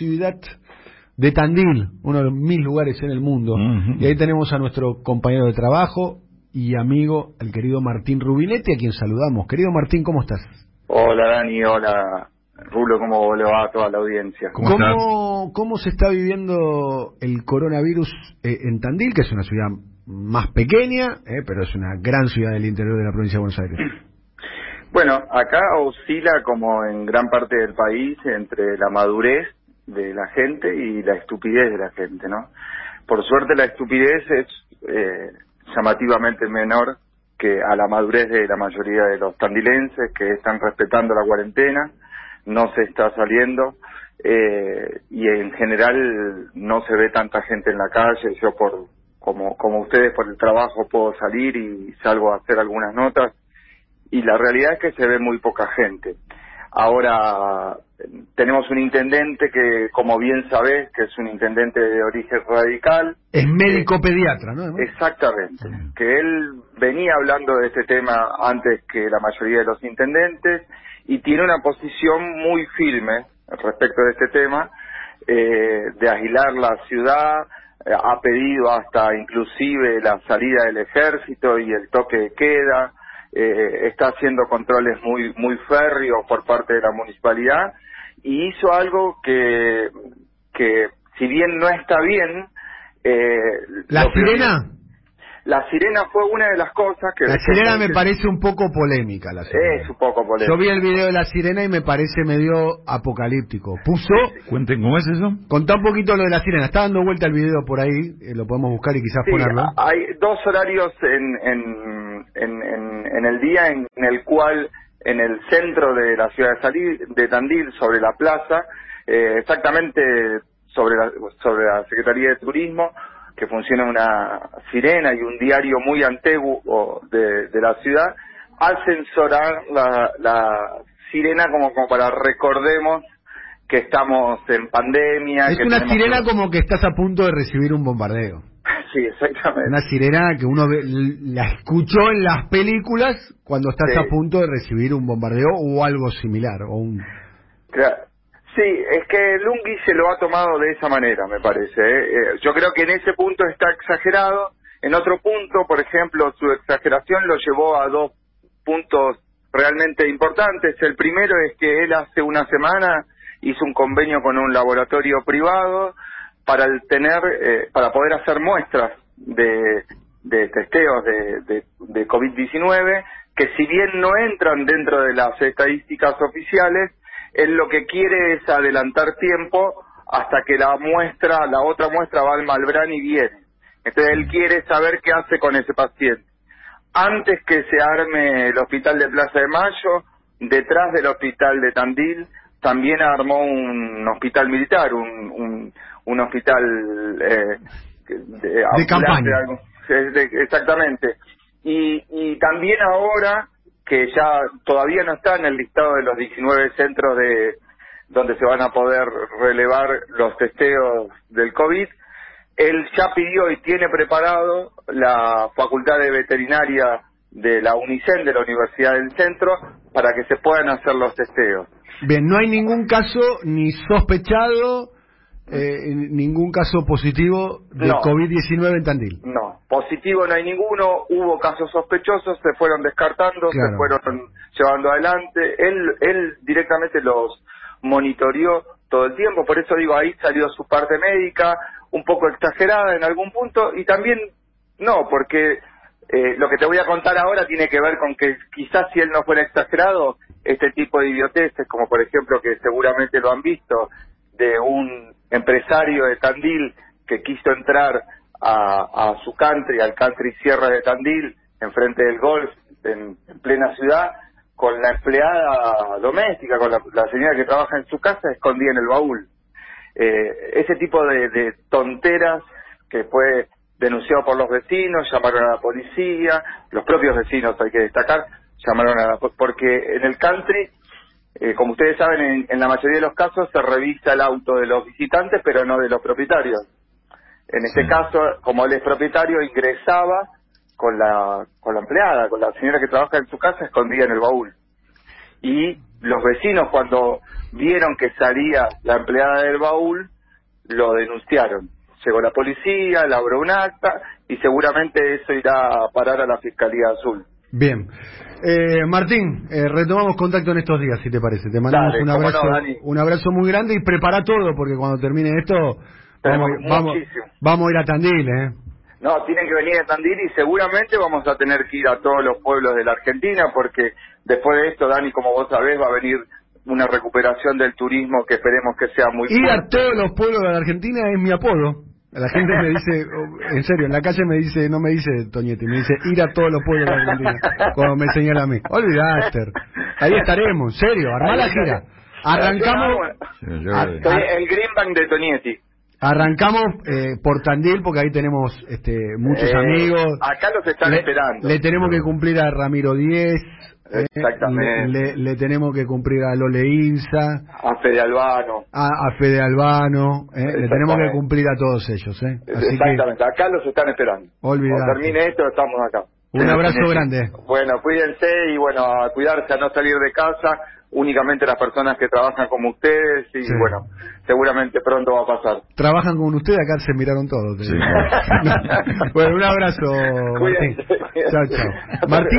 ciudad de Tandil, uno de los mil lugares en el mundo. Y ahí tenemos a nuestro compañero de trabajo y amigo, el querido Martín Rubinetti, a quien saludamos. Querido Martín, ¿cómo estás? Hola Dani, hola Rulo, ¿cómo le va a toda la audiencia? ¿Cómo, ¿Cómo, se está viviendo el coronavirus eh, en Tandil, que es una ciudad más pequeña, eh, pero es una gran ciudad del interior de la provincia de Buenos Aires? Bueno, acá oscila como en gran parte del país entre la madurez de la gente y la estupidez de la gente, ¿no? Por suerte la estupidez es eh, llamativamente menor que a la madurez de la mayoría de los tandilenses que están respetando la cuarentena, no se está saliendo eh, y en general no se ve tanta gente en la calle. Yo por como como ustedes por el trabajo puedo salir y salgo a hacer algunas notas y la realidad es que se ve muy poca gente. Ahora tenemos un intendente que, como bien sabés, que es un intendente de origen radical. Es médico pediatra, ¿no? Exactamente. Que él venía hablando de este tema antes que la mayoría de los intendentes y tiene una posición muy firme respecto de este tema, eh, de agilar la ciudad, eh, ha pedido hasta inclusive la salida del ejército y el toque de queda, eh, está haciendo controles muy muy férreos por parte de la municipalidad y hizo algo que que si bien no está bien eh, la sirena la sirena fue una de las cosas que... La sirena me parece un poco polémica, la sirena. Es un poco polémica. Yo vi el video de la sirena y me parece medio apocalíptico. Puso... Cuenten cómo es eso. Contá un poquito lo de la sirena. Está dando vuelta el video por ahí, eh, lo podemos buscar y quizás ponerlo. Hay dos horarios en, en, en, en, el día en, el cual en el centro de la ciudad de, de Tandil, sobre la plaza, eh, exactamente sobre la, sobre la Secretaría de Turismo, que funciona una sirena y un diario muy antiguo de, la ciudad, hacen sonar la, sirena como, como para recordemos que estamos en pandemia. Es una sirena como que estás a punto de recibir un bombardeo. Sí, exactamente. Una sirena que uno la escuchó en las películas cuando estás a punto de recibir un bombardeo o algo similar. o un Claro. Sí, es que Lungi se lo ha tomado de esa manera, me parece. ¿eh? Eh, yo creo que en ese punto está exagerado. En otro punto, por ejemplo, su exageración lo llevó a dos puntos realmente importantes. El primero es que él hace una semana hizo un convenio con un laboratorio privado para tener, eh, para poder hacer muestras de, de testeos de, de, de COVID-19 que si bien no entran dentro de las estadísticas oficiales, él lo que quiere es adelantar tiempo hasta que la muestra, la otra muestra va al Malbrán y viene. Entonces él quiere saber qué hace con ese paciente. Antes que se arme el hospital de Plaza de Mayo, detrás del hospital de Tandil, también armó un hospital militar, un, un, hospital eh, de, campaña. exactamente. Y, y también ahora que ya todavía no está en el listado de los 19 centros de donde se van a poder relevar los testeos del COVID. Él ya pidió y tiene preparado la Facultad de Veterinaria de la UNICEN, de la Universidad del Centro, para que se puedan hacer los testeos. Bien, no hay ningún caso ni sospechado eh, ningún caso positivo de COVID-19 en Tandil. No, positivo no hay ninguno, hubo casos sospechosos, se fueron descartando, se fueron llevando adelante, él, él directamente los monitoreó todo el tiempo, por eso digo, ahí salió su parte médica, un poco exagerada en algún punto, y también no, porque eh, lo que te voy a contar ahora tiene que ver con que quizás si él no fuera exagerado, este tipo de idioteces, como por ejemplo que seguramente lo han visto, de un empresario de Tandil que quiso entrar a, su country, al country Sierra de Tandil, enfrente del golf, en, plena ciudad, con la empleada doméstica, con la, señora que trabaja en su casa, escondida en el baúl. Eh, ese tipo de, tonteras que fue denunciado por los vecinos, llamaron a la policía, los propios vecinos, hay que destacar, llamaron a la porque en el country eh, como ustedes saben, en, la mayoría de los casos se revisa el auto de los visitantes, pero no de los propietarios. En este caso, como él es propietario, ingresaba con la, con la empleada, con la señora que trabaja en su casa, escondida en el baúl. Y los vecinos cuando vieron que salía la empleada del baúl, lo denunciaron. Llegó la policía, elaboró un acta y seguramente eso irá a parar a la Fiscalía Azul. Bien. Eh, Martín, eh, retomamos contacto en estos días, si te parece. Te mandamos un abrazo, un abrazo muy grande y prepara todo, porque cuando termine esto, vamos, vamos, vamos, a ir a Tandil, ¿eh? No, tienen que venir a Tandil y seguramente vamos a tener que ir a todos los pueblos de la Argentina, porque después de esto, Dani, como vos sabés, va a venir una recuperación del turismo que esperemos que sea muy Ir a todos los pueblos de la Argentina es mi apodo. La gente me dice, oh, en serio, en la calle me dice, no me dice Toñetti, me dice ir a todos los pueblos de la Argentina, cuando me señala a mí. Olvidaste, ahí estaremos, en serio, armá la gira. Arrancamos... Soy el Greenbank de Toñetti. Arrancamos eh, por Tandil porque ahí tenemos este, muchos eh, amigos. Acá los están esperando. Le tenemos que cumplir a Ramiro Díez, Exactamente. Le, tenemos que cumplir a Lole Insa. A Fede Albano. A, Fede Albano. ¿eh? Le tenemos que cumplir a todos ellos. ¿eh? Exactamente. acá los están esperando. Cuando termine esto, estamos acá. Un abrazo grande. Bueno, cuídense y bueno, a cuidarse, a no salir de casa. Únicamente las personas que trabajan como ustedes y bueno, seguramente pronto va a pasar. Trabajan con ustedes, acá se miraron todos. bueno, un abrazo, Martín. Chao, chao. Martín.